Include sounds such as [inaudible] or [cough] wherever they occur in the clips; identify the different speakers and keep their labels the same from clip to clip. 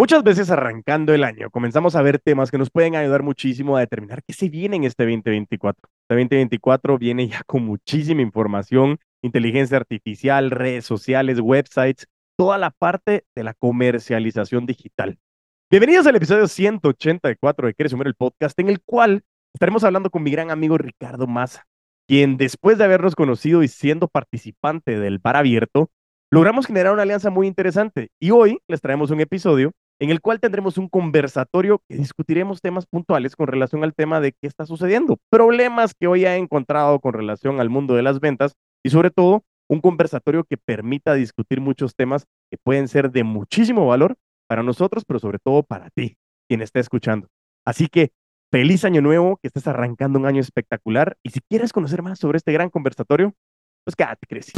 Speaker 1: Muchas veces arrancando el año comenzamos a ver temas que nos pueden ayudar muchísimo a determinar qué se viene en este 2024. Este 2024 viene ya con muchísima información, inteligencia artificial, redes sociales, websites, toda la parte de la comercialización digital. Bienvenidos al episodio 184 de Quieres Sumar el Podcast, en el cual estaremos hablando con mi gran amigo Ricardo Maza, quien después de habernos conocido y siendo participante del bar abierto, logramos generar una alianza muy interesante. Y hoy les traemos un episodio en el cual tendremos un conversatorio que discutiremos temas puntuales con relación al tema de qué está sucediendo, problemas que hoy ha encontrado con relación al mundo de las ventas y sobre todo un conversatorio que permita discutir muchos temas que pueden ser de muchísimo valor para nosotros, pero sobre todo para ti, quien está escuchando. Así que feliz año nuevo, que estés arrancando un año espectacular y si quieres conocer más sobre este gran conversatorio, pues quédate, Creci.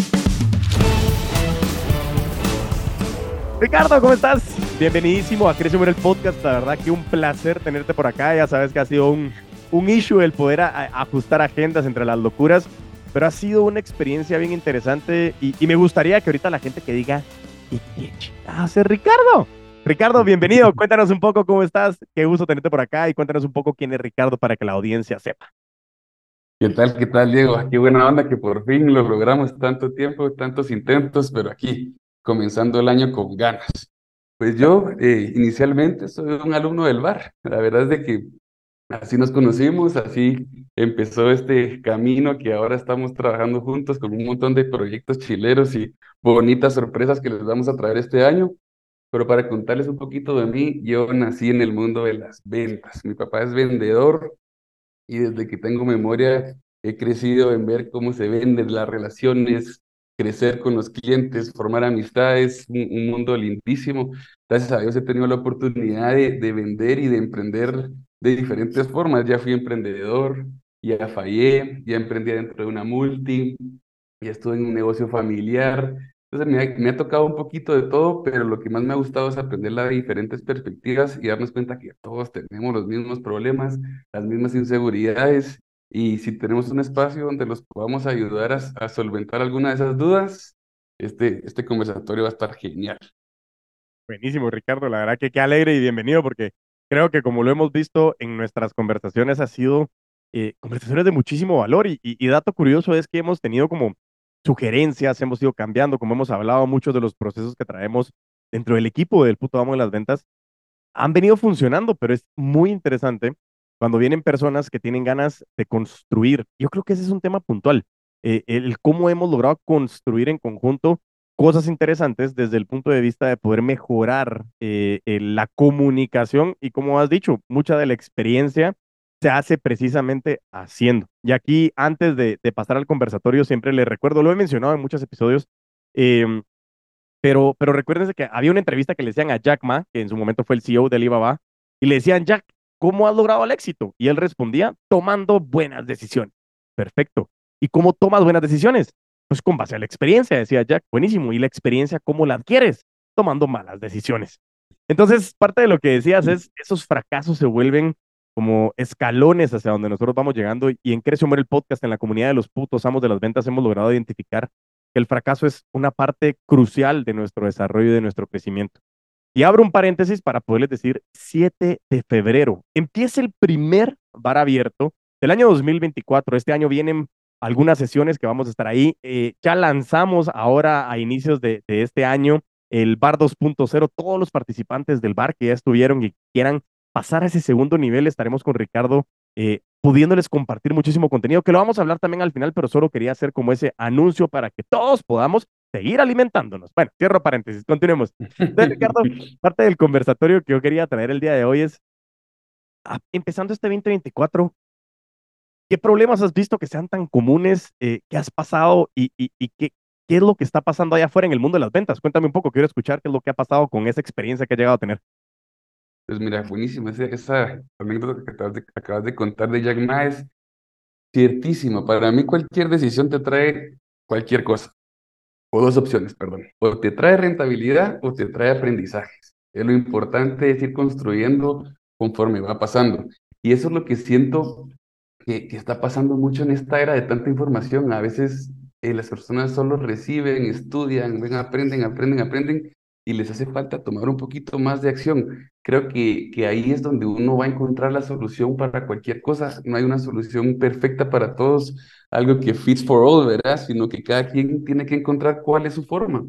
Speaker 1: Ricardo, ¿cómo estás? Bienvenidísimo a Crece el Podcast. La verdad que un placer tenerte por acá. Ya sabes que ha sido un, un issue el poder ajustar agendas entre las locuras, pero ha sido una experiencia bien interesante y, me gustaría que ahorita la gente que diga, ¿y qué hace Ricardo? Ricardo, bienvenido. [laughs] Cuéntanos un poco cómo estás. Qué gusto tenerte por acá y cuéntanos un poco quién es Ricardo para que la audiencia sepa.
Speaker 2: ¿Qué tal, qué tal, Diego? Qué buena onda que por fin lo logramos tanto tiempo, tantos intentos, pero aquí comenzando el año con ganas. Pues yo eh, inicialmente soy un alumno del bar. La verdad es de que así nos conocimos, así empezó este camino que ahora estamos trabajando juntos con un montón de proyectos chileros y bonitas sorpresas que les vamos a traer este año. Pero para contarles un poquito de mí, yo nací en el mundo de las ventas. Mi papá es vendedor y desde que tengo memoria he crecido en ver cómo se venden las relaciones, crecer con los clientes, formar amistades, un, mundo lindísimo. Gracias a Dios he tenido la oportunidad de, de, vender y de emprender de diferentes formas. Ya fui emprendedor, ya fallé, ya emprendí dentro de una multi, ya estuve en un negocio familiar. Entonces me ha tocado un poquito de todo, pero lo que más me ha gustado es aprender las diferentes perspectivas y darnos cuenta que todos tenemos los mismos problemas, las mismas inseguridades y si tenemos un espacio donde los podamos ayudar a, solventar alguna de esas dudas, este, este conversatorio va a estar genial.
Speaker 1: Buenísimo, Ricardo. La verdad que qué alegre y bienvenido porque creo que como lo hemos visto en nuestras conversaciones ha sido eh, conversaciones de muchísimo valor y, y, dato curioso es que hemos tenido como sugerencias, hemos ido cambiando, como hemos hablado muchos de los procesos que traemos dentro del equipo del puto amo de las ventas, han venido funcionando, pero es muy interesante cuando vienen personas que tienen ganas de construir. Yo creo que ese es un tema puntual, eh, el cómo hemos logrado construir en conjunto cosas interesantes desde el punto de vista de poder mejorar eh, la comunicación y como has dicho, mucha de la experiencia se hace precisamente haciendo. Y aquí, antes de, pasar al conversatorio, siempre le recuerdo, lo he mencionado en muchos episodios, em, pero, pero recuérdense que había una entrevista que le decían a Jack Ma, que en su momento fue el CEO de Alibaba, y le decían, Jack, ¿Cómo has logrado el éxito? Y él respondía, tomando buenas decisiones. Perfecto. ¿Y cómo tomas buenas decisiones? Pues con base a la experiencia, decía Jack. Buenísimo. ¿Y la experiencia cómo la adquieres? Tomando malas decisiones. Entonces, parte de lo que decías es, esos fracasos se vuelven como escalones hacia donde nosotros vamos llegando. Y en Crece el Podcast, en la comunidad de los putos amos de las ventas, hemos logrado identificar que el fracaso es una parte crucial de nuestro desarrollo y de nuestro crecimiento. Y abro un paréntesis para poderles decir 7 de febrero. Empieza el primer bar abierto del año 2024. Este año vienen algunas sesiones que vamos a estar ahí. Eh, ya lanzamos ahora a inicios de, este año el bar 2.0. Todos los participantes del bar que ya estuvieron y quieran pasar a ese segundo nivel, estaremos con Ricardo eh, pudiéndoles compartir muchísimo contenido, que lo vamos a hablar también al final, pero solo quería hacer como ese anuncio para que todos podamos seguir alimentándonos. Bueno, cierro paréntesis, continuemos. Entonces, Ricardo, [laughs] parte del conversatorio que yo quería traer el día de hoy es, ah, empezando este 2024, ¿qué problemas has visto que sean tan comunes? Eh, ¿Qué has pasado y, y, qué, qué, es lo que está pasando allá afuera en el mundo de las ventas? Cuéntame un poco, quiero escuchar qué es lo que ha pasado con esa experiencia que has llegado a tener.
Speaker 2: Pues mira, buenísimo, esa, esa anécdota que acabas de, acabas de contar de Jack Ma es ciertísimo. Para mí cualquier decisión te trae cualquier cosa o dos opciones, perdón. O te trae rentabilidad o te trae aprendizajes. Es lo importante es ir construyendo conforme va pasando. Y eso es lo que siento que, que está pasando mucho en esta era de tanta información. A veces eh, las personas solo reciben, estudian, ven, aprenden, aprenden, aprenden, y les hace falta tomar un poquito más de acción. Creo que, que ahí es donde uno va a encontrar la solución para cualquier cosa. No hay una solución perfecta para todos, algo que fits for all, ¿verdad? Sino que cada quien tiene que encontrar cuál es su forma.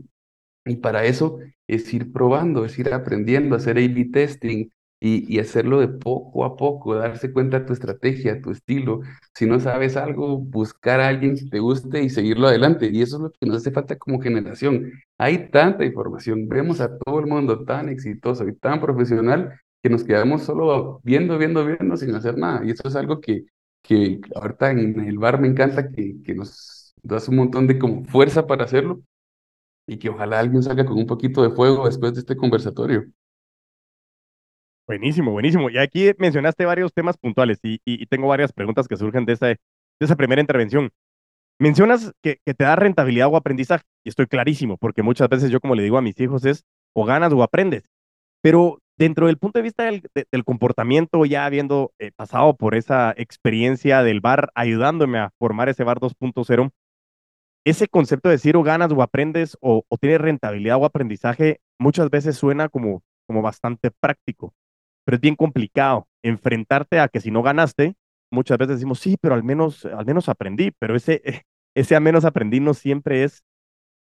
Speaker 2: Y para eso es ir probando, es ir aprendiendo, hacer A-B testing, y, hacerlo de poco a poco, darse cuenta de tu estrategia, tu estilo. Si no sabes algo, buscar a alguien que te guste y seguirlo adelante. Y eso es lo que nos hace falta como generación. Hay tanta información, vemos a todo el mundo tan exitoso y tan profesional que nos quedamos solo viendo, viendo, viendo sin hacer nada. Y eso es algo que, que ahorita en el bar me encanta que, que nos das un montón de como fuerza para hacerlo y que ojalá alguien salga con un poquito de fuego después de este conversatorio.
Speaker 1: Buenísimo, buenísimo. Y aquí mencionaste varios temas puntuales y, tengo varias preguntas que surgen de esa, de esa primera intervención. Mencionas que, te da rentabilidad o aprendizaje, y estoy clarísimo, porque muchas veces yo como le digo a mis hijos es o ganas o aprendes. Pero dentro del punto de vista del, comportamiento, ya habiendo eh, pasado por esa experiencia del bar, ayudándome a formar ese bar 2.0, ese concepto de decir o ganas o aprendes o, o tienes rentabilidad o aprendizaje, muchas veces suena como, como bastante práctico pero es bien complicado enfrentarte a que si no ganaste, muchas veces decimos, sí, pero al menos, al menos aprendí, pero ese, ese al menos aprendí no siempre es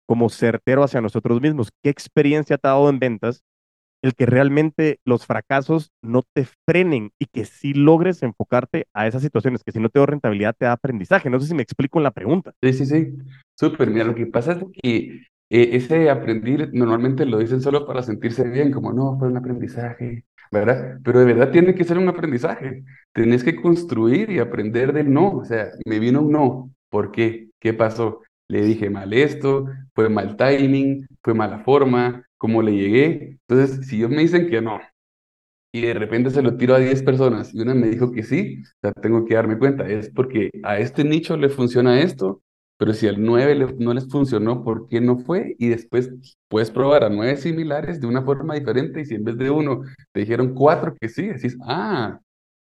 Speaker 1: como certero hacia nosotros mismos. ¿Qué experiencia te ha dado en ventas el que realmente los fracasos no te frenen y que sí logres enfocarte a esas situaciones, que si no te da rentabilidad te da aprendizaje? No sé si me explico en la pregunta.
Speaker 2: Sí, sí, sí. Súper. Mira, lo que pasa es que eh, ese aprender normalmente lo dicen solo para sentirse bien, como no, fue un aprendizaje, ¿verdad? Pero de verdad tiene que ser un aprendizaje. Tienes que construir y aprender del no. O sea, me vino un no. ¿Por qué? ¿Qué pasó? Le dije mal esto, fue mal timing, fue mala forma, cómo le llegué. Entonces, si ellos me dicen que no, y de repente se lo tiro a 10 personas y una me dijo que sí, o tengo que darme cuenta, es porque a este nicho le funciona esto, pero si al 9 no les funcionó, ¿por qué no fue? Y después puedes probar a 9 similares de una forma diferente y si en vez de uno te dijeron cuatro que sí, decís, ah,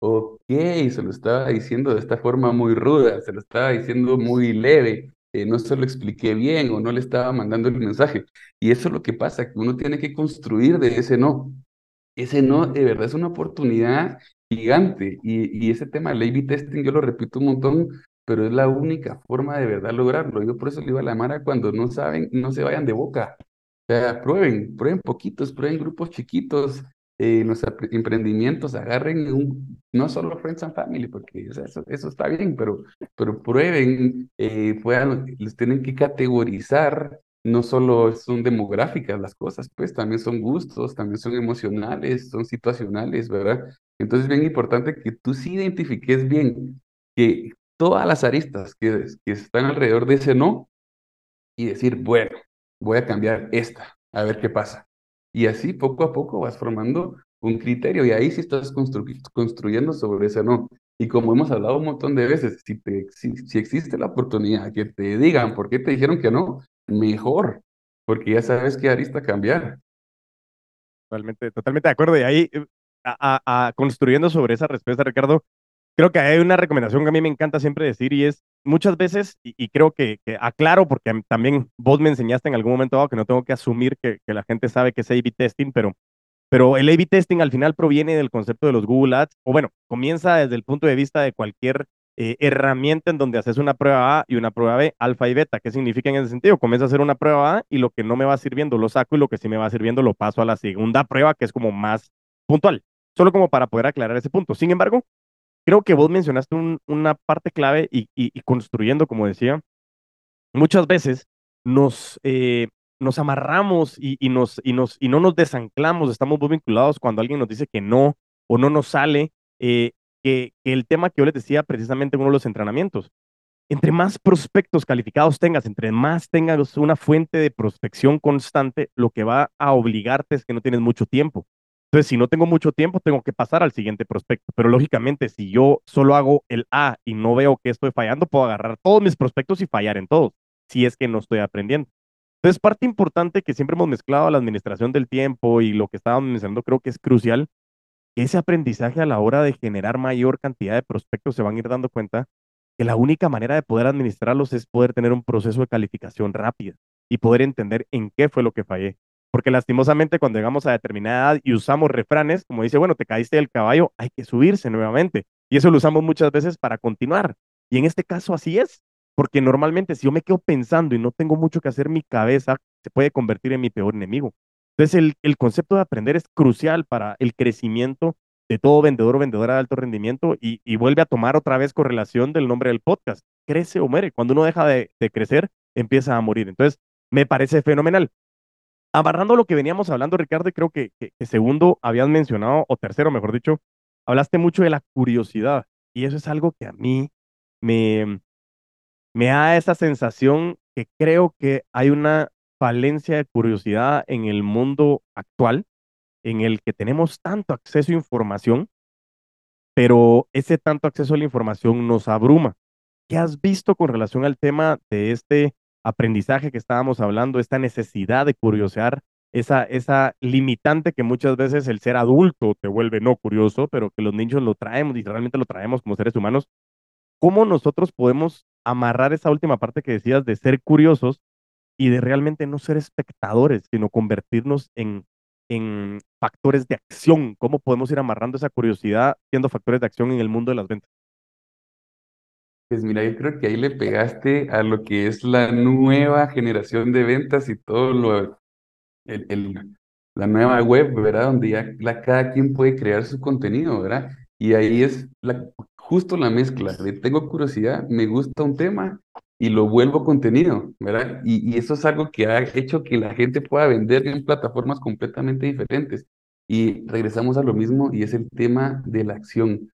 Speaker 2: ok, se lo estaba diciendo de esta forma muy ruda, se lo estaba diciendo muy leve, eh, no se lo expliqué bien o no le estaba mandando el mensaje. Y eso es lo que pasa, uno tiene que construir de ese no. Ese no de verdad es una oportunidad gigante y, y ese tema del A-B testing yo lo repito un montón pero es la única forma de verdad lograrlo. Yo por eso le digo a la Mara, cuando no saben, no se vayan de boca. O sea, prueben, prueben poquitos, prueben grupos chiquitos, eh, los emprendimientos, agarren un, no solo Friends and Family, porque eso, eso, está bien, pero, pero prueben, eh, puedan, les tienen que categorizar, no solo son demográficas las cosas, pues también son gustos, también son emocionales, son situacionales, ¿verdad? Entonces es bien importante que tú sí identifiques bien que todas las aristas que, están alrededor de ese no y decir, bueno, voy a cambiar esta, a ver qué pasa. Y así poco a poco vas formando un criterio y ahí sí estás construyendo sobre ese no. Y como hemos hablado un montón de veces, si, existe la oportunidad que te digan por qué te dijeron que no, mejor, porque ya sabes qué arista cambiar.
Speaker 1: Totalmente, totalmente de acuerdo. Y ahí, eh, a, construyendo sobre esa respuesta, Ricardo, creo que hay una recomendación que a mí me encanta siempre decir y es muchas veces, y, creo que, aclaro porque también vos me enseñaste en algún momento dado que no tengo que asumir que, la gente sabe que es A-B testing, pero, pero el A-B testing al final proviene del concepto de los Google Ads, o bueno, comienza desde el punto de vista de cualquier eh, herramienta en donde haces una prueba A y una prueba B, alfa y beta. ¿Qué significa en ese sentido? Comienzo a hacer una prueba A y lo que no me va sirviendo lo saco y lo que sí me va sirviendo lo paso a la segunda prueba, que es como más puntual. Solo como para poder aclarar ese punto. Sin embargo, creo que vos mencionaste una parte clave y, construyendo, como decía, muchas veces nos, eh, nos amarramos y, nos, y, nos, y no nos desanclamos, estamos muy vinculados cuando alguien nos dice que no o no nos sale, eh, que, el tema que yo les decía precisamente en uno de los entrenamientos, entre más prospectos calificados tengas, entre más tengas una fuente de prospección constante, lo que va a obligarte es que no tienes mucho tiempo. Entonces, si no tengo mucho tiempo, tengo que pasar al siguiente prospecto. Pero lógicamente, si yo solo hago el A y no veo que estoy fallando, puedo agarrar todos mis prospectos y fallar en todos, si es que no estoy aprendiendo. Entonces, parte importante que siempre hemos mezclado la administración del tiempo y lo que estábamos mencionando, creo que es crucial, ese aprendizaje a la hora de generar mayor cantidad de prospectos se van a ir dando cuenta que la única manera de poder administrarlos es poder tener un proceso de calificación rápida y poder entender en qué fue lo que fallé. Porque lastimosamente cuando llegamos a determinada edad y usamos refranes, como dice, bueno, te caíste del caballo, hay que subirse nuevamente. Y eso lo usamos muchas veces para continuar. Y en este caso así es, porque normalmente si yo me quedo pensando y no tengo mucho que hacer, mi cabeza se puede convertir en mi peor enemigo. Entonces el, el concepto de aprender es crucial para el crecimiento de todo vendedor o vendedora de alto rendimiento y, vuelve a tomar otra vez correlación del nombre del podcast. Crece o muere. Cuando uno deja de, de crecer, empieza a morir. Entonces, me parece fenomenal. Amarrando lo que veníamos hablando, Ricardo, y creo que, segundo habías mencionado, o tercero, mejor dicho, hablaste mucho de la curiosidad. Y eso es algo que a mí me, me da esa sensación que creo que hay una falencia de curiosidad en el mundo actual, en el que tenemos tanto acceso a información, pero ese tanto acceso a la información nos abruma. ¿Qué has visto con relación al tema de este aprendizaje que estábamos hablando, esta necesidad de curiosear, esa, esa limitante que muchas veces el ser adulto te vuelve no curioso, pero que los niños lo traemos y realmente lo traemos como seres humanos? ¿Cómo nosotros podemos amarrar esa última parte que decías de ser curiosos y de realmente no ser espectadores, sino convertirnos en, en factores de acción. ¿Cómo podemos ir amarrando esa curiosidad siendo factores de acción en el mundo de las ventas?
Speaker 2: Pues mira, yo creo que ahí le pegaste a lo que es la nueva generación de ventas y todo lo, el, el, la nueva web, ¿verdad? Donde ya la, cada quien puede crear su contenido, ¿verdad? Y ahí es la, justo la mezcla tengo curiosidad, me gusta un tema y lo vuelvo contenido, ¿verdad? Y, eso es algo que ha hecho que la gente pueda vender en plataformas completamente diferentes. Y regresamos a lo mismo y es el tema de la acción.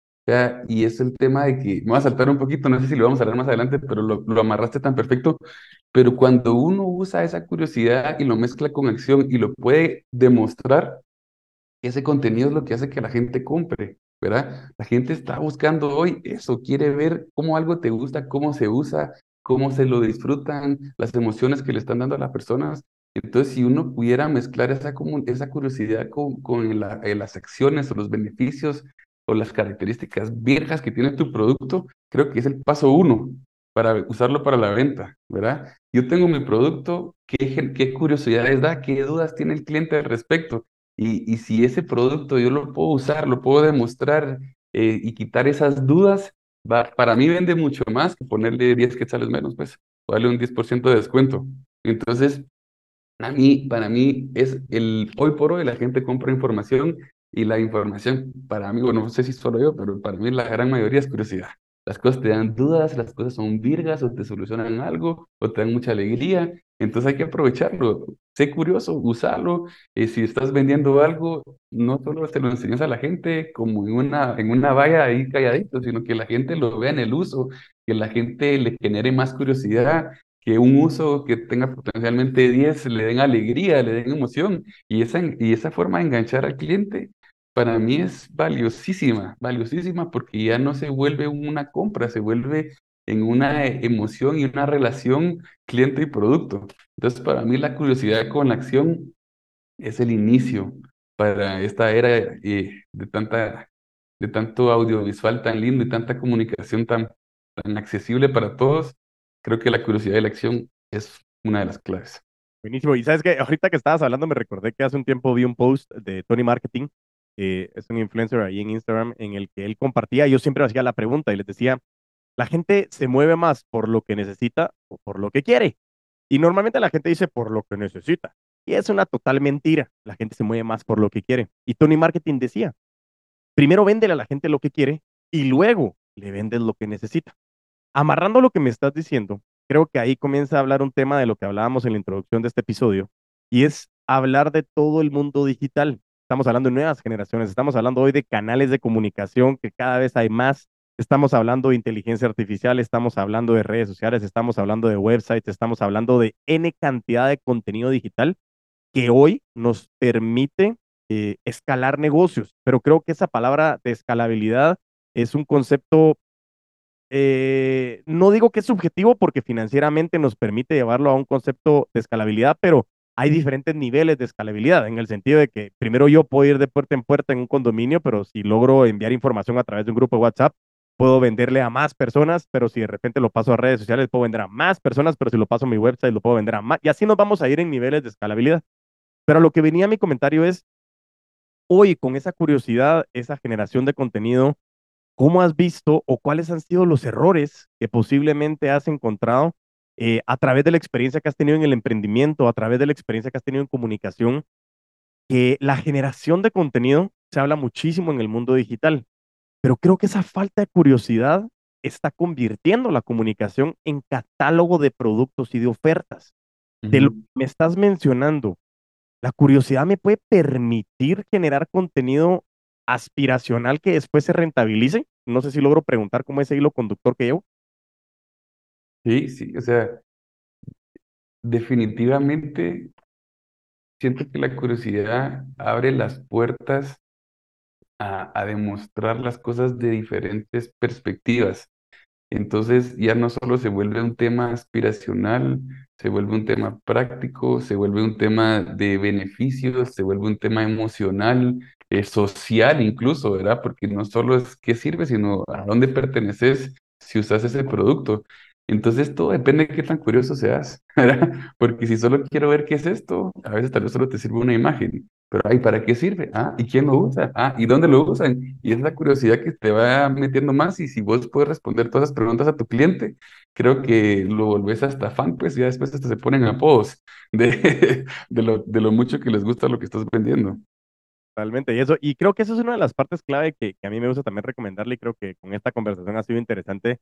Speaker 2: Y es el tema de que, me voy a saltar un poquito, no sé si lo vamos a hablar más adelante, pero lo, amarraste tan perfecto. Pero cuando uno usa esa curiosidad y lo mezcla con acción y lo puede demostrar, ese contenido es lo que hace que la gente compre. ¿verdad? La gente está buscando hoy eso, quiere ver cómo algo te gusta, cómo se usa, cómo se lo disfrutan, las emociones que le están dando a las personas. Entonces, si uno pudiera mezclar esa, curiosidad con, eh, las acciones o los beneficios o las características viejas que tiene tu producto, creo que es el paso uno para usarlo para la venta, ¿verdad? Yo tengo mi producto, ¿qué, qué curiosidades da? ¿Qué dudas tiene el cliente al respecto? Y, y si ese producto yo lo puedo usar, lo puedo demostrar eh, y quitar esas dudas, va, para mí vende mucho más que ponerle 10 quetzales menos, pues, o darle un 10% de descuento. Entonces, a mí, para mí es el, hoy por hoy la gente compra información y la información, para mí, bueno, no sé si solo yo, pero para mí la gran mayoría es curiosidad. Las cosas te dan dudas, las cosas son virgas o te solucionan algo o te dan mucha alegría. Entonces hay que aprovecharlo. Sé curioso, usarlo. y si estás vendiendo algo, no solo te lo enseñas a la gente como en una, en una valla ahí calladito, sino que la gente lo vea en el uso, que la gente le genere más curiosidad, que un uso que tenga potencialmente 10 le den alegría, le den emoción. Y esa, y esa forma de enganchar al cliente para mí es valiosísima, valiosísima porque ya no se vuelve una compra, se vuelve en una emoción y una relación cliente y producto. Entonces, para mí la curiosidad con la acción es el inicio para esta era eh, de tanto audiovisual tan lindo y tanta comunicación tan, tan accesible para todos. Creo que la curiosidad y la acción es una de las claves.
Speaker 1: Buenísimo. Y sabes que ahorita que estabas hablando me recordé que hace un tiempo vi un post de Tony Marketing eh, es un influencer ahí en Instagram, en el que él compartía, yo siempre hacía la pregunta y les decía, la gente se mueve más por lo que necesita o por lo que quiere. Y normalmente la gente dice por lo que necesita. Y es una total mentira. La gente se mueve más por lo que quiere. Y Tony Marketing decía, primero véndele a la gente lo que quiere y luego le vendes lo que necesita. Amarrando lo que me estás diciendo, creo que ahí comienza a hablar un tema de lo que hablábamos en la introducción de este episodio, y es hablar de todo el mundo digital estamos hablando de nuevas generaciones, estamos hablando hoy de canales de comunicación que cada vez hay más, estamos hablando de inteligencia artificial, estamos hablando de redes sociales, estamos hablando de websites, estamos hablando de N cantidad de contenido digital que hoy nos permite eh, escalar negocios. Pero creo que esa palabra de escalabilidad es un concepto, eh, no digo que es subjetivo porque financieramente nos permite llevarlo a un concepto de escalabilidad, pero hay diferentes niveles de escalabilidad, en el sentido de que primero yo puedo ir de puerta en puerta en un condominio, pero si logro enviar información a través de un grupo de WhatsApp, puedo venderle a más personas, pero si de repente lo paso a redes sociales, puedo vender a más personas, pero si lo paso a mi website, lo puedo vender a más. Y así nos vamos a ir en niveles de escalabilidad. Pero lo que venía a mi comentario es, hoy con esa curiosidad, esa generación de contenido, ¿cómo has visto o cuáles han sido los errores que posiblemente has encontrado eh, a través de la experiencia que has tenido en el emprendimiento, a través de la experiencia que has tenido en comunicación, que la generación de contenido se habla muchísimo en el mundo digital, pero creo que esa falta de curiosidad está convirtiendo la comunicación en catálogo de productos y de ofertas. De lo que me estás mencionando, la curiosidad me puede permitir generar contenido aspiracional que después se rentabilice. No sé si logro preguntar cómo es el hilo conductor que llevo.
Speaker 2: Sí, sí, o sea, definitivamente siento que la curiosidad abre las puertas a, a demostrar las cosas de diferentes perspectivas. Entonces ya no solo se vuelve un tema aspiracional, se vuelve un tema práctico, se vuelve un tema de beneficios, se vuelve un tema emocional, eh, social incluso, ¿verdad? Porque no solo es qué sirve, sino a dónde perteneces si usas ese producto. Entonces todo depende de qué tan curioso seas, [laughs] ¿verdad? Porque si solo quiero ver qué es esto, a veces tal vez solo te sirve una imagen. Pero, ay, ¿para qué sirve? Ah, ¿y quién lo usa? Ah, ¿y dónde lo usan? Y es la curiosidad que te va metiendo más y si vos puedes responder todas las preguntas a tu cliente, creo que lo volvés hasta fan, pues ya después hasta se ponen apodos de, [laughs] de, lo, de lo mucho que les gusta lo que estás vendiendo.
Speaker 1: Totalmente, y eso, y creo que eso es una de las partes clave que, que a mí me gusta también recomendarle y creo que con esta conversación ha sido interesante.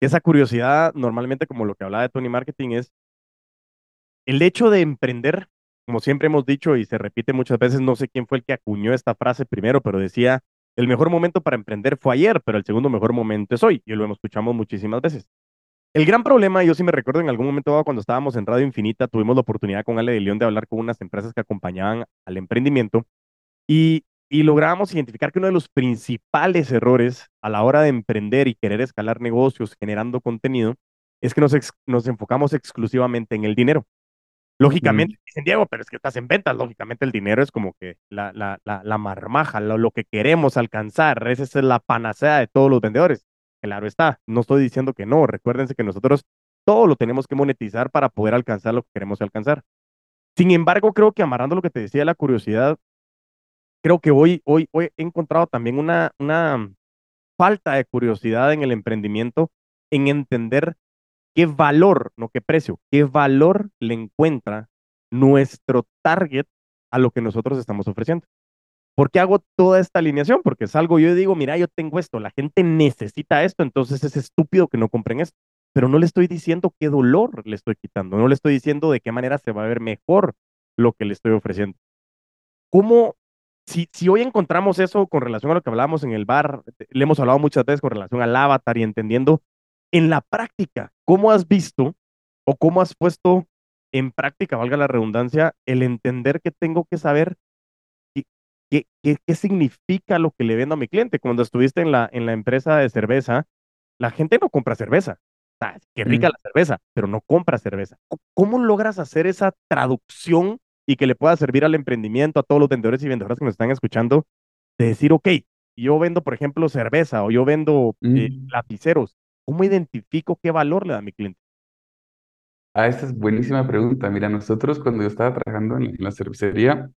Speaker 1: Esa curiosidad, normalmente como lo que hablaba de Tony Marketing, es el hecho de emprender como siempre hemos dicho y se repite muchas veces, no sé quién fue el que acuñó esta frase primero, pero decía, el mejor momento para emprender fue ayer, pero el segundo mejor momento es hoy, y lo hemos escuchado muchísimas veces. El gran problema, yo sí me recuerdo en algún momento cuando estábamos en Radio Infinita, tuvimos la oportunidad con Ale de León de hablar con unas empresas que acompañaban al emprendimiento y, y lográbamos identificar que uno de los principales errores a la hora de emprender y querer escalar negocios generando contenido es que nos, nos enfocamos exclusivamente en el dinero. Lógicamente, dicen Diego, pero es que estás en ventas, lógicamente el dinero es como que la, la, la, la marmaja, lo, lo, que queremos alcanzar, esa es la panacea de todos los vendedores. Claro está, no estoy diciendo que no, recuérdense que nosotros todo lo tenemos que monetizar para poder alcanzar lo que queremos alcanzar. Sin embargo, creo que amarrando lo que te decía de la curiosidad, creo que hoy, hoy, hoy he encontrado también una, una falta de curiosidad en el emprendimiento, en entender qué valor, no qué precio, qué valor le encuentra nuestro target a lo que nosotros estamos ofreciendo. ¿Por qué hago toda esta alineación? Porque es algo, yo digo, mira, yo tengo esto, la gente necesita esto, entonces es estúpido que no compren esto. Pero no le estoy diciendo qué dolor le estoy quitando, no le estoy diciendo de qué manera se va a ver mejor lo que le estoy ofreciendo. ¿Cómo, si, si hoy encontramos eso con relación a lo que hablábamos en el bar, le hemos hablado muchas veces con relación al avatar y entendiendo en la práctica, ¿cómo has visto o cómo has puesto en práctica, valga la redundancia, el entender que tengo que saber qué, qué, qué significa lo que le vendo a mi cliente? Cuando estuviste en la, en la empresa de cerveza, la gente no compra cerveza. O sea, qué rica mm. la cerveza, pero no compra cerveza. ¿Cómo logras hacer esa traducción y que le pueda servir al emprendimiento, a todos los vendedores y vendedoras que nos están escuchando, de decir, ok, yo vendo, por ejemplo, cerveza o yo vendo eh, mm. lapiceros, ¿Cómo identifico qué valor le da a mi cliente?
Speaker 2: Ah, esta es buenísima pregunta. Mira, nosotros cuando yo estaba trabajando en, la cervecería,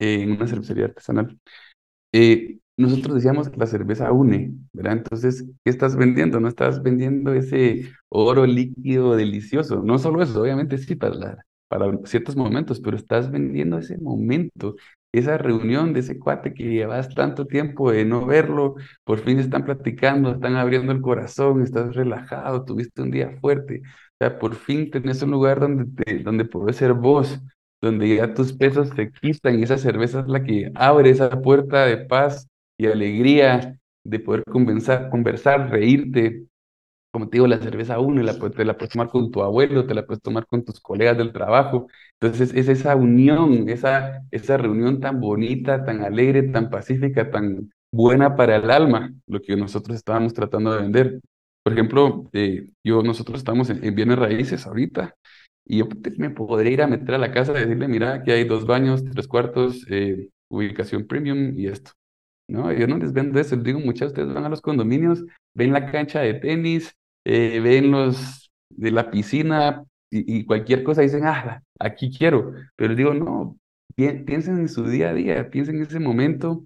Speaker 2: en una cervecería artesanal, eh, nosotros decíamos que la cerveza une, ¿verdad? Entonces, ¿qué estás vendiendo? No estás vendiendo ese oro líquido delicioso. No solo eso, obviamente sí, para, para ciertos momentos, pero estás vendiendo ese momento, esa reunión de ese cuate que llevas tanto tiempo de no verlo, por fin están platicando, están abriendo el corazón, estás relajado, tuviste un día fuerte, o sea, por fin tenés un lugar donde, te, donde puedes ser vos, donde ya tus pesos se quitan y esa cerveza es la que abre esa puerta de paz y alegría de poder conversar, conversar reírte, como te digo, la cerveza uno, la, te la puedes tomar con tu abuelo, te la puedes tomar con tus colegas del trabajo. Entonces es esa unión, esa, esa reunión tan bonita, tan alegre, tan pacífica, tan buena para el alma, lo que nosotros estábamos tratando de vender. Por ejemplo, eh, yo, nosotros estamos en, bienes raíces ahorita y yo me podría ir a meter a la casa y decirle, mira, aquí hay dos baños, tres cuartos, eh, ubicación premium y esto. No, yo no les vendo eso, les digo, muchachos, ustedes van a los condominios, ven la cancha de tenis, eh, ven los de la piscina, y, cualquier cosa dicen, ah, aquí quiero, pero digo, no, piensen en su día a día, piensen en ese momento.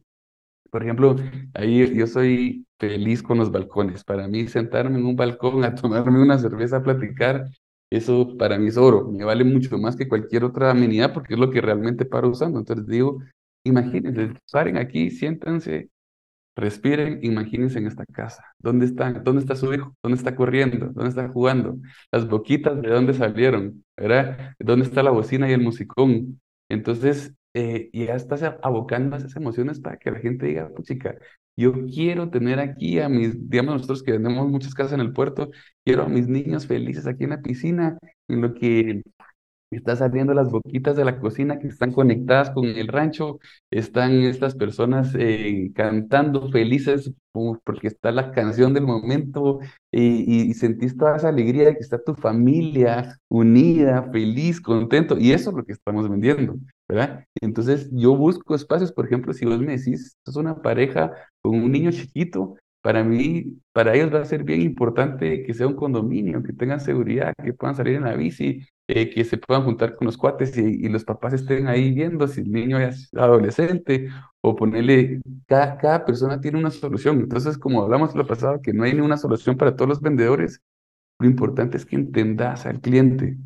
Speaker 2: Por ejemplo, ahí yo soy feliz con los balcones. Para mí, sentarme en un balcón a tomarme una cerveza, a platicar, eso para mí es oro. Me vale mucho más que cualquier otra amenidad porque es lo que realmente paro usando. Entonces digo, imagínense, paren aquí, siéntanse, Respiren, imagínense en esta casa. ¿Dónde están? ¿Dónde está su hijo? ¿Dónde está corriendo? ¿Dónde está jugando? Las boquitas, ¿de dónde salieron? ¿Verdad? ¿Dónde está la bocina y el musicón? Entonces, eh, ya estás abocando esas emociones para que la gente diga, pues chica, yo quiero tener aquí a mis, digamos nosotros que tenemos muchas casas en el puerto, quiero a mis niños felices aquí en la piscina, en lo que está saliendo las boquitas de la cocina que están conectadas con el rancho, están estas personas eh, cantando felices porque está la canción del momento y, y, sentís toda esa alegría de que está tu familia unida, feliz, contento, y eso es lo que estamos vendiendo, ¿verdad? Entonces yo busco espacios, por ejemplo, si vos me decís, sos una pareja con un niño chiquito, para mí, para ellos va a ser bien importante que sea un condominio, que tengan seguridad, que puedan salir en la bici, eh, que se puedan juntar con los cuates y, los papás estén ahí viendo si el niño es adolescente o ponerle, cada, cada persona tiene una solución. Entonces, como hablamos lo pasado, que no hay ni una solución para todos los vendedores, lo importante es que entendas al cliente.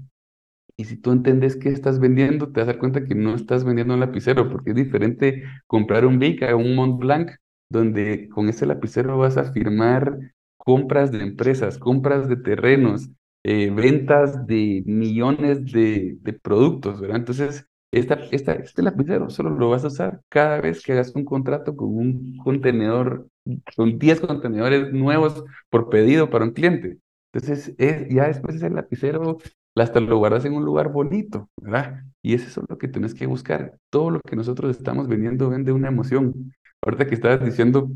Speaker 2: Y si tú entiendes qué estás vendiendo, te vas a dar cuenta que no estás vendiendo un lapicero, porque es diferente comprar un Bic o un Mont Blanc donde con ese lapicero vas a firmar compras de empresas, compras de terrenos, eh, ventas de millones de, productos, ¿verdad? Entonces, esta, esta, este lapicero solo lo vas a usar cada vez que hagas un contrato con un contenedor, con 10 contenedores nuevos por pedido para un cliente. Entonces, es, ya después ese lapicero hasta lo guardas en un lugar bonito, ¿verdad? Y es eso lo que tienes que buscar. Todo lo que nosotros estamos vendiendo vende una emoción. Ahorita que estabas diciendo,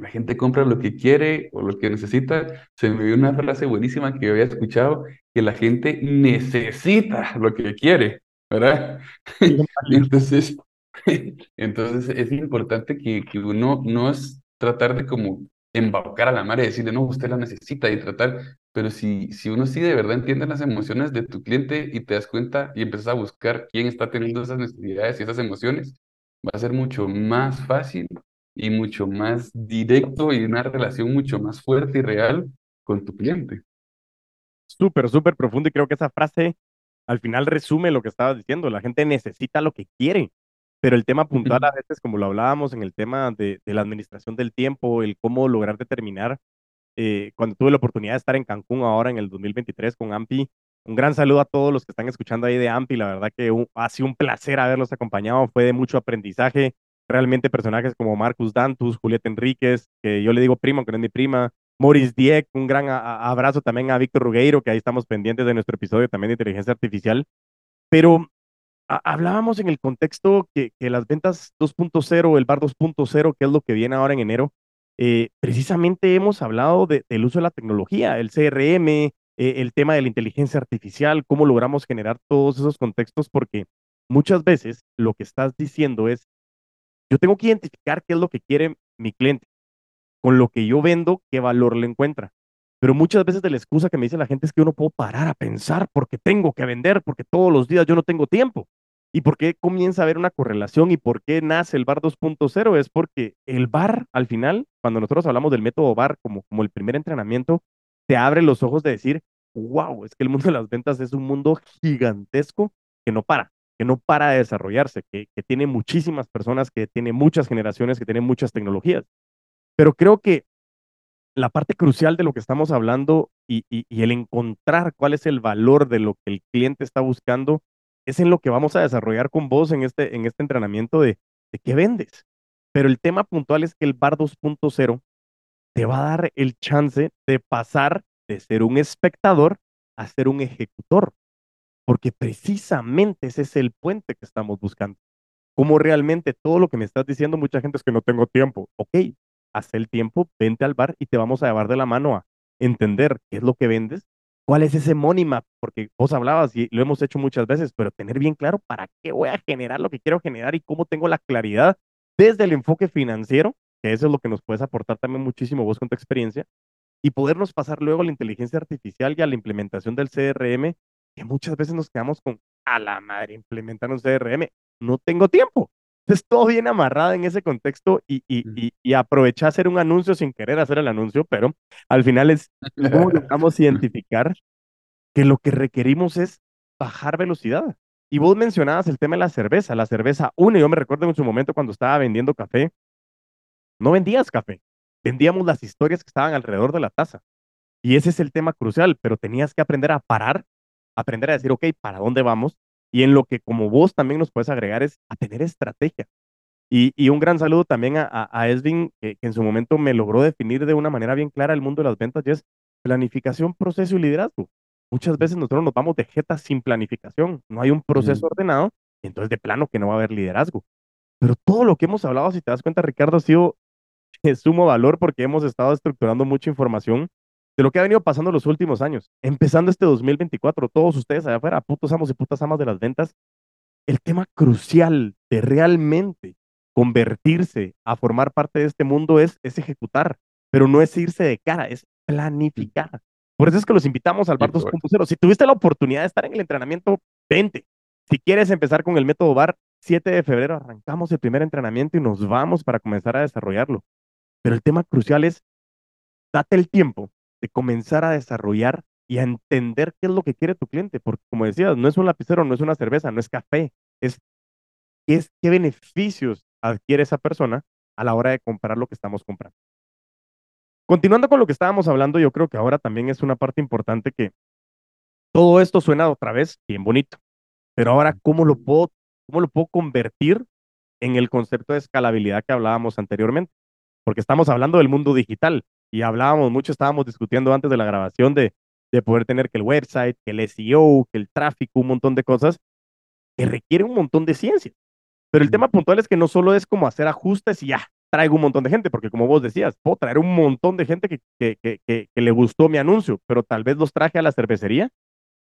Speaker 2: la gente compra lo que quiere o lo que necesita, se me dio una frase buenísima que había escuchado, que la gente necesita lo que quiere, ¿verdad? [laughs] entonces, [laughs] entonces es importante que, que uno no es tratar de como embaucar a la madre y decirle, no, usted la necesita y tratar, pero si, si uno sí de verdad entiende las emociones de tu cliente y te das cuenta y empiezas a buscar quién está teniendo esas necesidades y esas emociones, va a ser mucho más fácil y mucho más directo y una relación mucho más fuerte y real con tu cliente.
Speaker 1: Súper, súper profundo y creo que esa frase al final resume lo que estabas diciendo. La gente necesita lo que quiere, pero el tema puntual a veces, como lo hablábamos en el tema de, la administración del tiempo, el cómo lograr determinar, eh, cuando tuve la oportunidad de estar en Cancún ahora en el 2023 con AMPI, un gran saludo a todos los que están escuchando ahí de AMPI. La verdad que ha sido un placer haberlos acompañado. Fue de mucho aprendizaje. Realmente personajes como Marcus Dantus, Julieta Enríquez, que yo le digo primo, que no es mi prima. Maurice Dieck, un gran abrazo también a Víctor Rugueiro, que ahí estamos pendientes de nuestro episodio también de inteligencia artificial. Pero hablábamos en el contexto que, las ventas 2.0, el bar 2.0, que es lo que viene ahora en enero, eh, precisamente hemos hablado del uso de la tecnología, el CRM, eh, el tema de la inteligencia artificial, cómo logramos generar todos esos contextos, porque muchas veces lo que estás diciendo es, yo tengo que identificar qué es lo que quiere mi cliente, con lo que yo vendo, qué valor le encuentra. Pero muchas veces de la excusa que me dice la gente es que yo no puedo parar a pensar porque tengo que vender, porque todos los días yo no tengo tiempo. ¿Y por qué comienza a haber una correlación y por qué nace el bar 2.0? Es porque el bar, al final, cuando nosotros hablamos del método bar como, como el primer entrenamiento, te abre los ojos de decir, wow, es que el mundo de las ventas es un mundo gigantesco que no para, que no para de desarrollarse, que, tiene muchísimas personas, que tiene muchas generaciones, que tiene muchas tecnologías. Pero creo que la parte crucial de lo que estamos hablando y, y, el encontrar cuál es el valor de lo que el cliente está buscando es en lo que vamos a desarrollar con vos en este, en este entrenamiento de, de qué vendes. Pero el tema puntual es que el bar 2.0 te va a dar el chance de pasar de ser un espectador a ser un ejecutor, porque precisamente ese es el puente que estamos buscando. Como realmente todo lo que me estás diciendo, mucha gente es que no tengo tiempo. Ok, haz el tiempo, vente al bar y te vamos a llevar de la mano a entender qué es lo que vendes, cuál es ese money map, porque vos hablabas y lo hemos hecho muchas veces, pero tener bien claro para qué voy a generar lo que quiero generar y cómo tengo la claridad desde el enfoque financiero que eso es lo que nos puedes aportar también muchísimo vos con tu experiencia, y podernos pasar luego a la inteligencia artificial y a la implementación del CRM que muchas veces nos quedamos con, a la madre, implementar un CRM, no tengo tiempo. Entonces todo viene amarrado en ese contexto y, y, y, y aproveché hacer un anuncio sin querer hacer el anuncio, pero al final es cómo logramos identificar que lo que requerimos es bajar velocidad. Y vos mencionabas el tema de la cerveza, la cerveza una, yo me recuerdo en su momento cuando estaba vendiendo café, no vendías café, vendíamos las historias que estaban alrededor de la taza. Y ese es el tema crucial, pero tenías que aprender a parar, aprender a decir, ok, ¿para dónde vamos? Y en lo que como vos también nos puedes agregar es a tener estrategia. Y, y un gran saludo también a, a, a Esvin, que, que, en su momento me logró definir de una manera bien clara el mundo de las ventas, y es planificación, proceso y liderazgo. Muchas veces nosotros nos vamos de jeta sin planificación, no hay un proceso mm. ordenado, entonces de plano que no va a haber liderazgo. Pero todo lo que hemos hablado, si te das cuenta, Ricardo, ha sido de sumo valor porque hemos estado estructurando mucha información de lo que ha venido pasando los últimos años. Empezando este 2024, todos ustedes allá afuera, putos amos y putas amas de las ventas, el tema crucial de realmente convertirse a formar parte de este mundo es, es ejecutar, pero no es irse de cara, es planificar. Por eso es que los invitamos al Bar 2.0. Si tuviste la oportunidad de estar en el entrenamiento, vente. Si quieres empezar con el método Bar, 7 de febrero arrancamos el primer entrenamiento y nos vamos para comenzar a desarrollarlo. Pero el tema crucial es, date el tiempo de comenzar a desarrollar y a entender qué es lo que quiere tu cliente, porque como decías, no es un lapicero, no es una cerveza, no es café, es qué, es, qué beneficios adquiere esa persona a la hora de comprar lo que estamos comprando. Continuando con lo que estábamos hablando, yo creo que ahora también es una parte importante que todo esto suena otra vez bien bonito, pero ahora, ¿cómo lo puedo, cómo lo puedo convertir en el concepto de escalabilidad que hablábamos anteriormente? Porque estamos hablando del mundo digital y hablábamos mucho, estábamos discutiendo antes de la grabación de, de poder tener que el website, que el SEO, que el tráfico, un montón de cosas que requiere un montón de ciencia. Pero el tema puntual es que no solo es como hacer ajustes y ya, traigo un montón de gente, porque como vos decías, puedo traer un montón de gente que, que, que, que, le gustó mi anuncio, pero tal vez los traje a la cervecería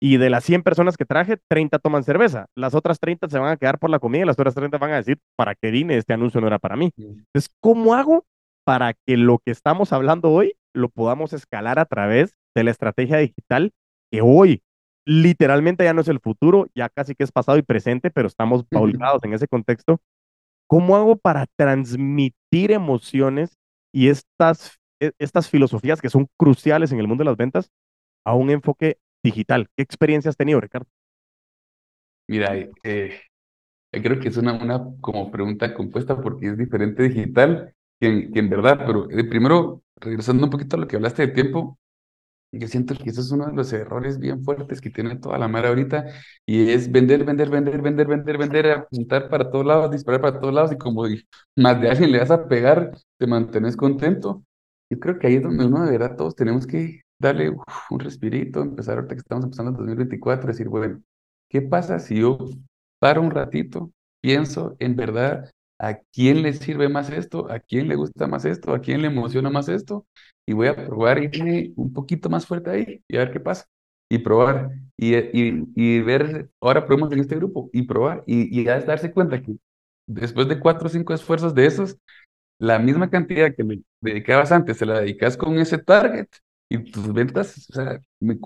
Speaker 1: y de las 100 personas que traje, 30 toman cerveza. Las otras 30 se van a quedar por la comida y las otras 30 van a decir, ¿para qué vine? Este anuncio no era para mí. Entonces, ¿cómo hago para que lo que estamos hablando hoy lo podamos escalar a través de la estrategia digital que hoy literalmente ya no es el futuro, ya casi que es pasado y presente, pero estamos paulizados en ese contexto ¿Cómo hago para transmitir emociones y estas, e, estas filosofías que son cruciales en el mundo de las ventas a un enfoque digital? ¿Qué experiencia has tenido, Ricardo?
Speaker 2: Mira, eh, creo que es una, una como pregunta compuesta porque es diferente digital que que en verdad, pero eh, primero, regresando un poquito a lo que hablaste de tiempo, yo siento que eso es uno de los errores bien fuertes que tiene toda la mara ahorita y es vender, vender, vender, vender, vender, vender, apuntar para todos lados, disparar para todos lados y como más de alguien le vas a pegar, te mantienes contento. Yo creo que ahí es donde uno de verdad todos tenemos que darle un respirito, empezar ahorita que estamos empezando el 2024, decir, bueno, ¿qué pasa si yo paro un ratito, pienso en verdad a quién le sirve más esto, a quién le gusta más esto, a quién le emociona más esto y voy a probar irme un poquito más fuerte ahí y a ver qué pasa. Y probar, y, y, y ver, ahora probemos en este grupo, y probar, y, y ya es darse cuenta que después de cuatro o cinco esfuerzos de esos, la misma cantidad que me dedicabas antes, se la dedicas con ese target, y tus ventas, o sea, me,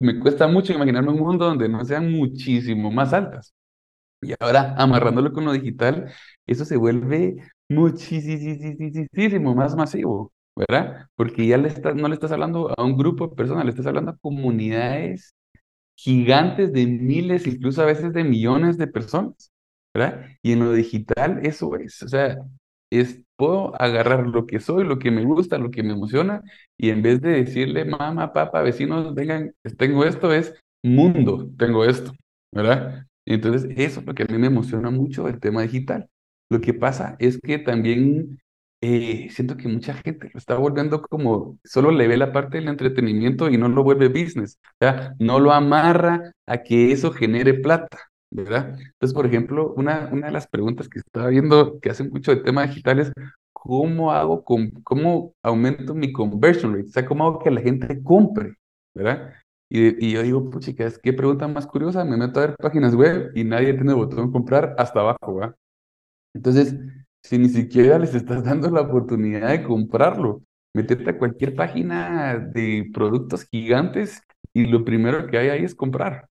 Speaker 2: me cuesta mucho imaginarme un mundo donde no sean muchísimo más altas. Y ahora, amarrándolo con lo digital, eso se vuelve muchísimo más masivo. ¿verdad? Porque ya no le estás hablando a un grupo de personas, le estás hablando a comunidades gigantes de miles, incluso a veces de millones de personas, ¿verdad? Y en lo digital eso es, o sea, es, puedo agarrar lo que soy, lo que me gusta, lo que me emociona, y en vez de decirle, mamá, papá, vecinos, vengan, tengo esto, es mundo, tengo esto, ¿verdad? Entonces, eso es lo que a mí me emociona mucho el tema digital. Lo que pasa es que también eh, siento que mucha gente lo está volviendo como, solo le ve la parte del entretenimiento y no lo vuelve business, o sea, no lo amarra a que eso genere plata, ¿verdad? Entonces, por ejemplo, una, una de las preguntas que estaba viendo que hace mucho de tema digital es, ¿cómo hago, con, cómo aumento mi conversion rate? O sea, ¿cómo hago que la gente compre, ¿verdad? Y, yo digo, chicas, qué pregunta más curiosa, me meto a ver páginas web y nadie tiene botón comprar hasta abajo. Entonces, si ni siquiera les estás [laughs] dando la oportunidad de comprarlo. Metete a cualquier página de productos gigantes y lo primero que hay ahí es comprar.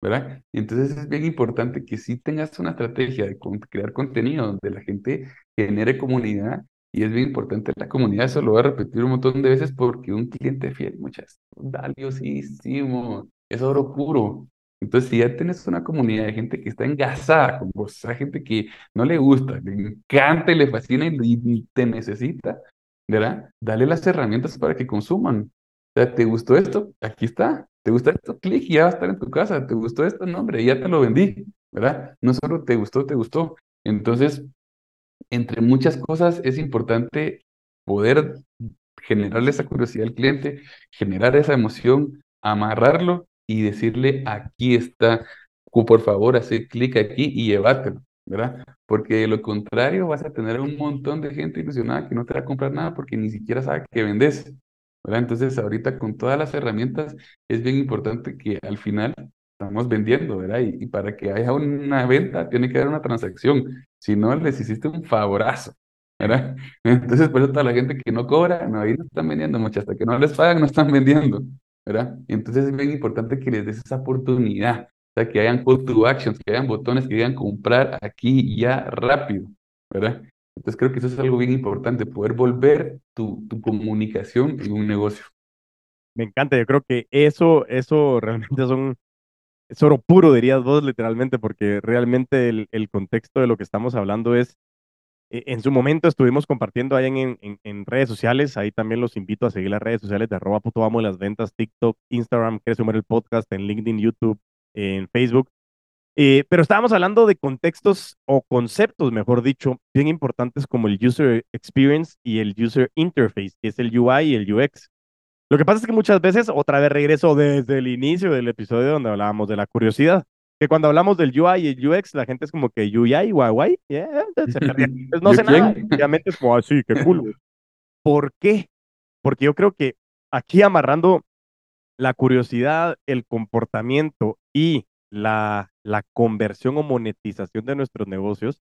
Speaker 2: ¿verdad? Entonces es bien importante que sí tengas una estrategia de crear contenido donde la gente genere comunidad y es bien importante la comunidad, eso lo voy a repetir un montón de veces porque un cliente fiel, muchas, valiosísimo, es oro puro. Entonces, si ya tienes una comunidad de gente que está engasada con vos, o gente que no le gusta, le encanta y le fascina y, te necesita, ¿verdad? Dale las herramientas para que consuman. O sea, ¿te gustó esto? Aquí está. ¿Te gustó esto? Clic y ya va a estar en tu casa. ¿Te gustó esto? No, hombre, ya te lo vendí, ¿verdad? No solo te gustó, te gustó. Entonces, entre muchas cosas, es importante poder generarle esa curiosidad al cliente, generar esa emoción, amarrarlo y decirle, aquí está, por favor, hacer clic aquí y llevártelo, ¿verdad? Porque de lo contrario vas a tener un montón de gente ilusionada que no te va a comprar nada porque ni siquiera sabe que vendes, ¿verdad? Entonces, ahorita con todas las herramientas es bien importante que al final estamos vendiendo, ¿verdad? Y, para que haya una venta tiene que haber una transacción, si no les hiciste un favorazo, ¿verdad? [laughs] Entonces, por eso toda la gente que no cobra, no, ahí no están vendiendo mucho, hasta que no les pagan, no están vendiendo, ¿verdad? Entonces es bien importante que les des esa oportunidad, o sea, que hayan call to actions, que hayan botones que digan comprar aquí ya rápido, ¿verdad? Entonces creo que eso es algo bien importante, poder volver tu, tu comunicación en un negocio.
Speaker 1: Me encanta, yo creo que eso, eso realmente son, es oro puro, dirías vos literalmente, porque realmente el, el contexto de lo que estamos hablando es e, en su momento estuvimos compartiendo ahí en, en, redes sociales, ahí también los invito a seguir las redes sociales de arroba puto amo las ventas, TikTok, Instagram, que sumar el podcast, en LinkedIn, YouTube, en Facebook. Eh, pero estábamos hablando de contextos o conceptos, mejor dicho, bien importantes como el user experience y el user interface, que es el UI y el UX. Lo que pasa es que muchas veces, otra vez regreso desde el inicio del episodio donde hablábamos de la curiosidad que cuando hablamos del UI y el UX, la gente es como que UI, guay, yeah, pues no sé nada. Obviamente es como así, ah, qué cool. ¿Por qué? Porque yo creo que aquí amarrando la curiosidad, el comportamiento y la, la conversión o monetización de nuestros negocios,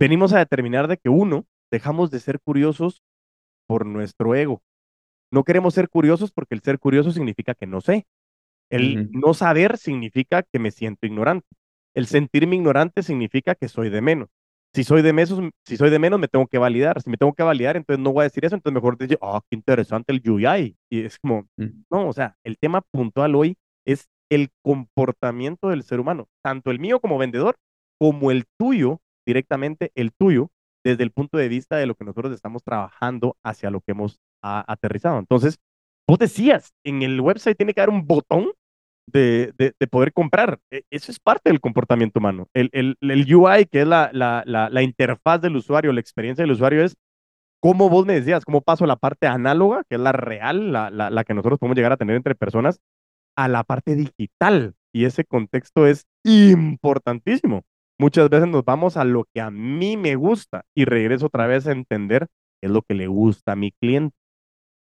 Speaker 1: venimos a determinar de que uno, dejamos de ser curiosos por nuestro ego. No queremos ser curiosos porque el ser curioso significa que no sé. El no saber significa que me siento ignorante. El sentirme ignorante significa que soy de menos. Si soy de menos, si soy de menos, me tengo que validar. Si me tengo que validar, entonces no voy a decir eso. Entonces mejor decir, ah, qué interesante el UI. Y es como, mm. no, o sea, el tema puntual hoy es el comportamiento del ser humano, tanto el mío como vendedor, como el tuyo, directamente el tuyo, desde el punto de vista de lo que nosotros estamos trabajando hacia lo que hemos aterrizado. Entonces, vos decías, en el website tiene que haber un botón de, de, poder comprar. E, eso es parte del comportamiento humano. El, el, el UI, que es la, la, la, interfaz del usuario, la experiencia del usuario, es cómo vos me decías, cómo paso la parte análoga, que es la real, la, la, que nosotros podemos llegar a tener entre personas, a la parte digital. Y ese contexto es importantísimo. Muchas veces nos vamos a lo que a mí me gusta y regreso otra vez a entender qué es lo que le gusta a mi cliente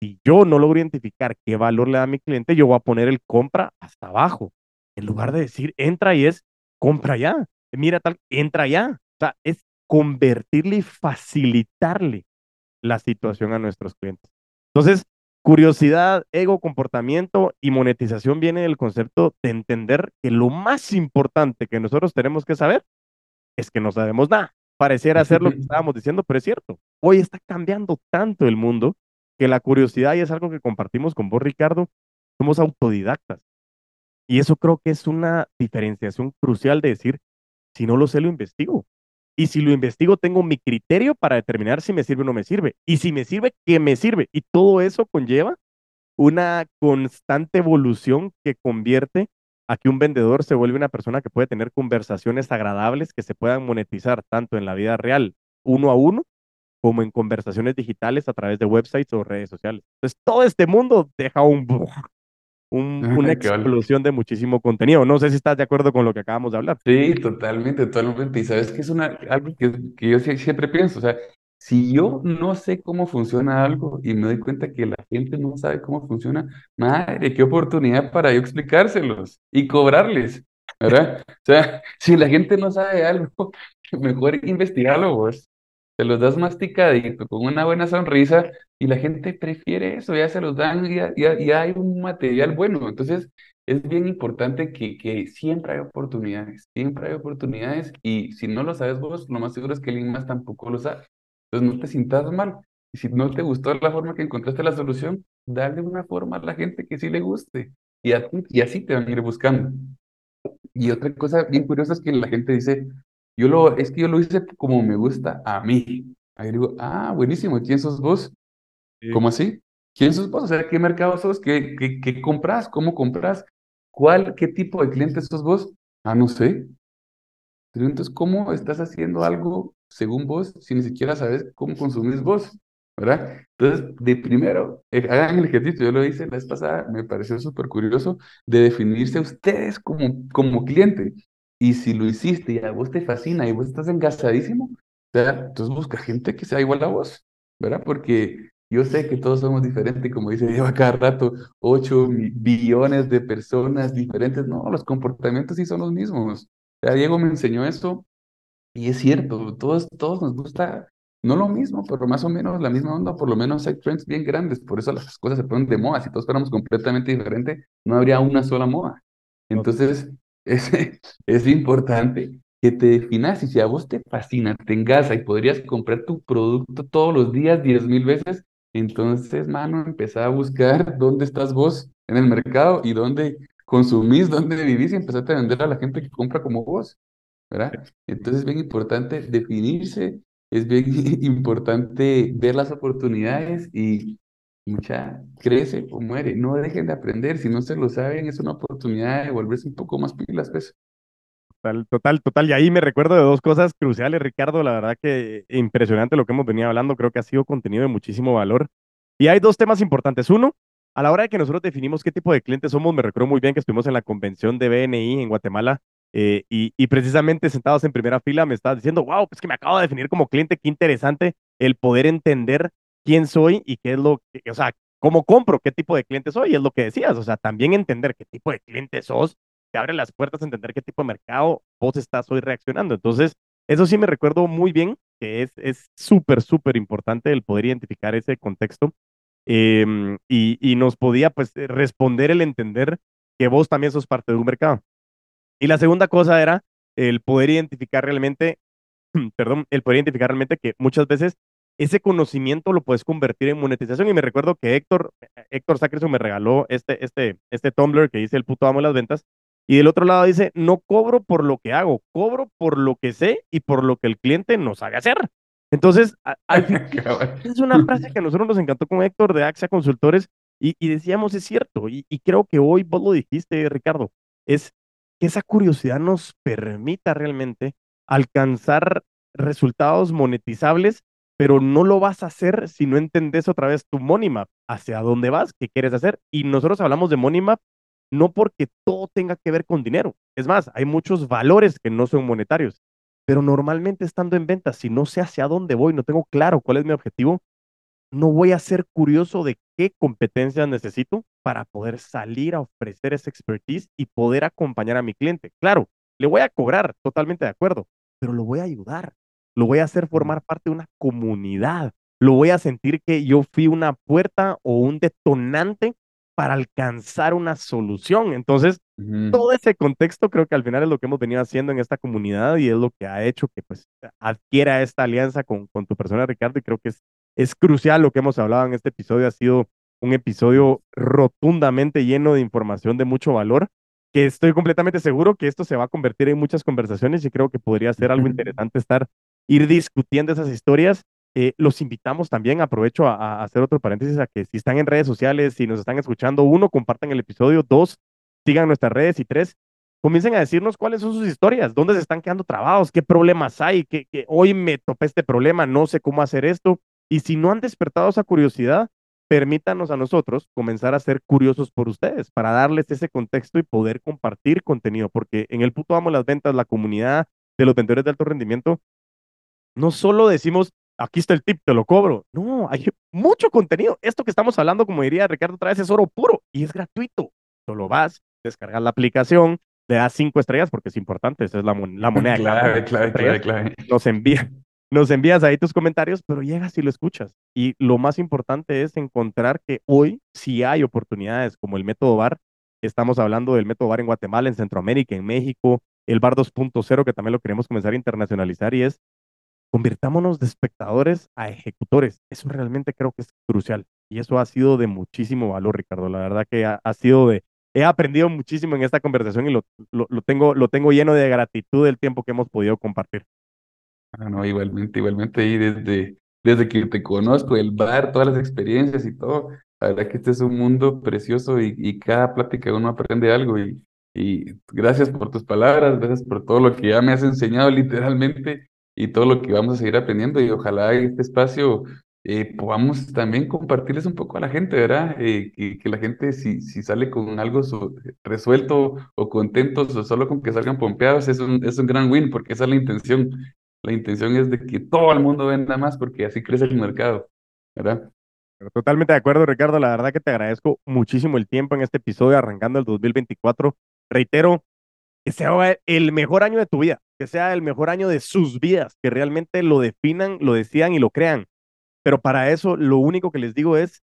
Speaker 1: si yo no logro identificar qué valor le da a mi cliente, yo voy a poner el compra hasta abajo. En lugar de decir entra y es compra ya. Mira tal, entra ya. O sea, es convertirle y facilitarle la situación a nuestros clientes. Entonces, curiosidad, ego, comportamiento y monetización viene del concepto de entender que lo más importante que nosotros tenemos que saber es que no sabemos nada. Pareciera ser lo que [laughs] estábamos diciendo, pero es cierto. Hoy está cambiando tanto el mundo que la curiosidad, y es algo que compartimos con vos, Ricardo, somos autodidactas. Y eso creo que es una diferenciación crucial de decir, si no lo sé, lo investigo. Y si lo investigo, tengo mi criterio para determinar si me sirve o no me sirve. Y si me sirve, ¿qué me sirve? Y todo eso conlleva una constante evolución que convierte a que un vendedor se vuelve una persona que puede tener conversaciones agradables que se puedan monetizar tanto en la vida real, uno a uno, como en conversaciones digitales a través de websites o redes sociales. Entonces, todo este mundo deja un, una explosión de muchísimo contenido. No sé si estás de acuerdo con lo que acabamos de hablar.
Speaker 2: Sí, totalmente, totalmente. Y sabes que es una, algo que, que yo siempre pienso, o sea, si yo no sé cómo funciona algo y me doy cuenta que la gente no sabe cómo funciona, madre, qué oportunidad para yo explicárselos y cobrarles, ¿verdad? O sea, [laughs] si la gente no sabe algo, [laughs] mejor investigarlo vos se los das masticadito, con una buena sonrisa, y la gente prefiere eso, ya se los dan, y ya, hay un material bueno. Entonces, es bien importante que, que siempre hay oportunidades, siempre hay oportunidades y si no lo sabes vos, lo más seguro es que alguien más tampoco lo sabe. Entonces no te sientas mal. Y si no te gustó la forma que encontraste la solución, dale una forma a la gente que sí le guste. Y, y así te van a ir buscando. Y otra cosa bien curiosa es que la gente dice, yo lo, es que yo lo hice como me gusta a mí. Ahí digo, ah, buenísimo, ¿quién sos vos? ¿Cómo así? ¿Quién sos vos? O sea, ¿qué mercado sos? ¿Qué, qué, qué compras? ¿Cómo compras? ¿Cuál, qué tipo de cliente sos vos? Ah, no sé. Pero entonces, ¿cómo estás haciendo algo según vos si ni siquiera sabes cómo consumís vos? ¿verdad? Entonces, de primero, eh, hagan el ejercicio, yo lo hice la vez pasada, me pareció súper curioso, de definirse ustedes como, como cliente. Y si lo hiciste y a vos te fascina y vos estás engasadísimo, ¿verdad? entonces busca gente que sea igual a vos, ¿verdad? Porque yo sé que todos somos diferentes, como dice Diego cada rato, 8 billones de personas diferentes. No, los comportamientos sí son los mismos. Ya Diego me enseñó eso y es cierto, todos, todos nos gusta no lo mismo, pero más o menos la misma onda, por lo menos hay trends bien grandes, por eso las cosas se ponen de moda. Si todos fuéramos completamente diferentes, no habría una sola moda. Entonces, [laughs] es, es importante que te definas y si a vos te fascina, te engasa y podrías comprar tu producto todos los días diez mil veces, entonces, mano, empezá a buscar dónde estás vos en el mercado y dónde consumís, dónde vivís y empezate a vender a la gente que compra como vos, ¿verdad? Entonces es bien importante definirse es bien [laughs] importante ver las oportunidades y mucha crece o muere. No dejen de aprender. Si no se lo saben, es una oportunidad de volverse un poco más pilas, pues.
Speaker 1: Total, total, total. Y ahí me recuerdo de dos cosas cruciales, Ricardo. La verdad que impresionante lo que hemos venido hablando. Creo que ha sido contenido de muchísimo valor. Y hay dos temas importantes. Uno, a la hora de que nosotros definimos qué tipo de clientes somos, me recuerdo muy bien que estuvimos en la convención de BNI en Guatemala eh, y, precisamente sentados en primera fila me estabas diciendo, wow, pues que me acabo de definir como cliente, qué interesante el poder entender quién soy y qué es lo que, o sea, cómo compro, qué tipo de cliente soy, y es lo que decías, o sea, también entender qué tipo de cliente sos, te abre las puertas a entender qué tipo de mercado vos estás hoy reaccionando. Entonces, eso sí me recuerdo muy bien, que es súper, súper importante el poder identificar ese contexto em, y, y nos podía pues responder el entender que vos también sos parte de un mercado. Y la segunda cosa era el poder identificar realmente, [clears throat] perdón, el poder identificar realmente que muchas veces ese conocimiento lo puedes convertir en monetización. Y me recuerdo que Héctor, eh, Héctor Sacrison me regaló este, este, este Tumblr que dice el puto amo de las ventas. Y del otro lado dice, no cobro por lo que hago, cobro por lo que sé y por lo que el cliente no sabe hacer. Entonces, [laughs] es una frase que a nosotros nos encantó con Héctor de Axia Consultores y, y decíamos, es cierto, y, y, creo que hoy vos lo dijiste, Ricardo, es que esa curiosidad nos permita realmente alcanzar resultados monetizables, pero no lo vas a hacer si no entendés otra vez tu money map, hacia dónde vas, qué quieres hacer. Y nosotros hablamos de money map no porque todo tenga que ver con dinero. Es más, hay muchos valores que no son monetarios, pero normalmente estando en ventas, si no sé hacia dónde voy, no tengo claro cuál es mi objetivo, no voy a ser curioso de qué competencias necesito para poder salir a ofrecer esa expertise y poder acompañar a mi cliente. Claro, le voy a cobrar, totalmente de acuerdo, pero lo voy a ayudar, lo voy a hacer formar parte de una comunidad, lo voy a sentir que yo fui una puerta o un detonante para alcanzar una solución. Entonces, todo ese contexto creo que al final es lo que hemos venido haciendo en esta comunidad y es lo que ha hecho que pues adquiera esta alianza con, con tu persona, Ricardo, y creo que es es crucial lo que hemos hablado en este episodio. Ha sido un episodio rotundamente lleno de información de mucho valor, que estoy completamente seguro que esto se va a convertir en muchas conversaciones y creo que podría ser algo interesante estar, ir discutiendo esas historias. Eh, los invitamos también, aprovecho a, hacer otro paréntesis, a que si están en redes sociales, si nos están escuchando, uno, compartan el episodio, dos, sigan nuestras redes y tres, comiencen a decirnos cuáles son sus historias, dónde se están quedando trabados, qué problemas hay, que, que hoy me topé este problema, no sé cómo hacer esto. Y si no han despertado esa curiosidad, permítanos a nosotros comenzar a ser curiosos por ustedes, para darles ese contexto y poder compartir contenido, porque en el puto amo las ventas, la comunidad de los vendedores de alto rendimiento, no solo decimos, aquí está el tip, te lo cobro. No, hay mucho contenido. Esto que estamos hablando, como diría Ricardo otra vez, es oro puro y es gratuito. Solo vas, descargas la aplicación, le das cinco estrellas porque es importante, esa es la, la moneda. [laughs]
Speaker 2: Clave, clave, clave, clave.
Speaker 1: Nos envía, nos envías ahí tus comentarios, pero llegas y lo escuchas. Y lo más importante es encontrar que hoy, si hay oportunidades como el método VAR, Estamos hablando del método VAR en Guatemala, en Centroamérica, en México, el VAR 2.0, que también lo queremos comenzar a internacionalizar y es convirtámonos de espectadores a ejecutores. Eso realmente creo que es crucial y eso ha sido de muchísimo valor, Ricardo. La verdad que ha, sido de... He aprendido muchísimo en esta conversación y lo, lo, tengo, lo tengo lleno de gratitud del tiempo que hemos podido compartir.
Speaker 2: Ah, no, igualmente, igualmente ahí desde, desde que te conozco, el bar, todas las experiencias y todo, la verdad que este es un mundo precioso y, y cada plática uno aprende algo y, y gracias por tus palabras, gracias por todo lo que ya me has enseñado literalmente y todo lo que vamos a seguir aprendiendo y ojalá este espacio eh, podamos también compartirles un poco a la gente, ¿verdad? Eh, que, la gente si, si sale con algo resuelto o contentos o solo con que salgan pompeados es un, es un gran win porque esa es la intención. La intención es de que todo el mundo venda más porque así crece el mercado, ¿verdad?
Speaker 1: totalmente de acuerdo, Ricardo. La verdad que te agradezco muchísimo el tiempo en este episodio arrancando el 2024. Reitero, que sea el mejor año de tu vida, que sea el mejor año de sus vidas, que realmente lo definan, lo decidan y lo crean. Pero para eso lo único que les digo es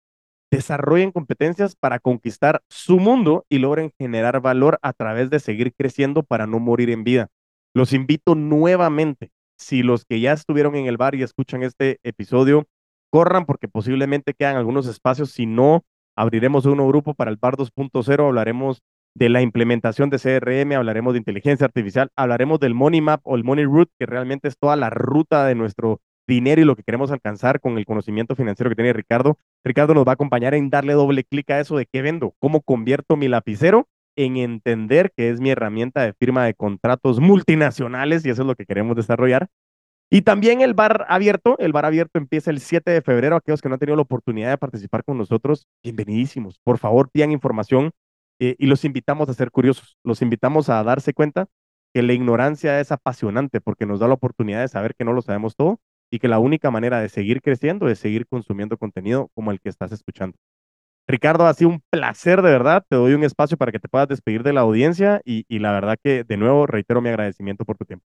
Speaker 1: desarrollen competencias para conquistar su mundo y logren generar valor a través de seguir creciendo para no morir en vida. Los invito nuevamente, si los que ya estuvieron en el bar y escuchan este episodio, corran porque posiblemente quedan algunos espacios, si no, abriremos un grupo para el bar 2.0, hablaremos de la implementación de CRM, hablaremos de inteligencia artificial, hablaremos del Money Map o el Money Route, que realmente es toda la ruta de nuestro dinero y lo que queremos alcanzar con el conocimiento financiero que tiene Ricardo. Ricardo nos va a acompañar en darle doble clic a eso de qué vendo, cómo convierto mi lapicero en entender que es mi herramienta de firma de contratos multinacionales y eso es lo que queremos desarrollar. Y también el bar abierto, el bar abierto empieza el 7 de febrero. Aquellos que no han tenido la oportunidad de participar con nosotros, bienvenidísimos. Por favor, pidan información eh, y los invitamos a ser curiosos, los invitamos a darse cuenta que la ignorancia es apasionante porque nos da la oportunidad de saber que no lo sabemos todo y que la única manera de seguir creciendo es seguir consumiendo contenido como el que estás escuchando. Ricardo, ha sido un placer de verdad. Te doy un espacio para que te puedas despedir de la audiencia y, la verdad que de nuevo reitero mi agradecimiento por tu tiempo.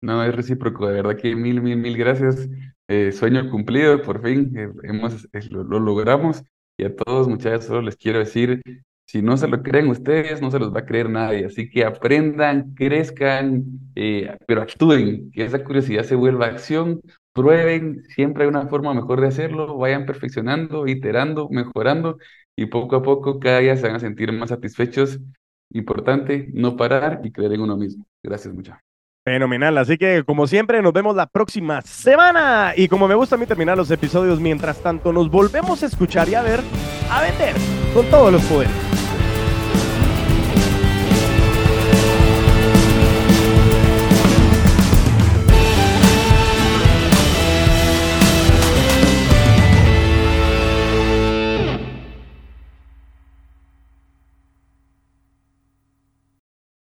Speaker 2: No, es recíproco, de verdad que mil, mil, mil gracias. Eh, sueño cumplido, por fin eh, hemos, lo, lo, logramos. Y a todos, muchachos, solo les quiero decir si no se lo creen ustedes, no se los va a creer nadie. Así que aprendan, crezcan, eh, pero actúen, que esa curiosidad se vuelva acción, prueben, siempre hay una forma mejor de hacerlo, vayan perfeccionando, iterando, mejorando y poco a poco cada día se van a sentir más satisfechos. Importante, no parar y creer en uno mismo. Gracias mucho.
Speaker 1: Fenomenal, así que como siempre nos vemos la próxima semana y como me gusta a mí terminar los episodios mientras tanto nos volvemos a escuchar y a ver, a vender con todos los poderes.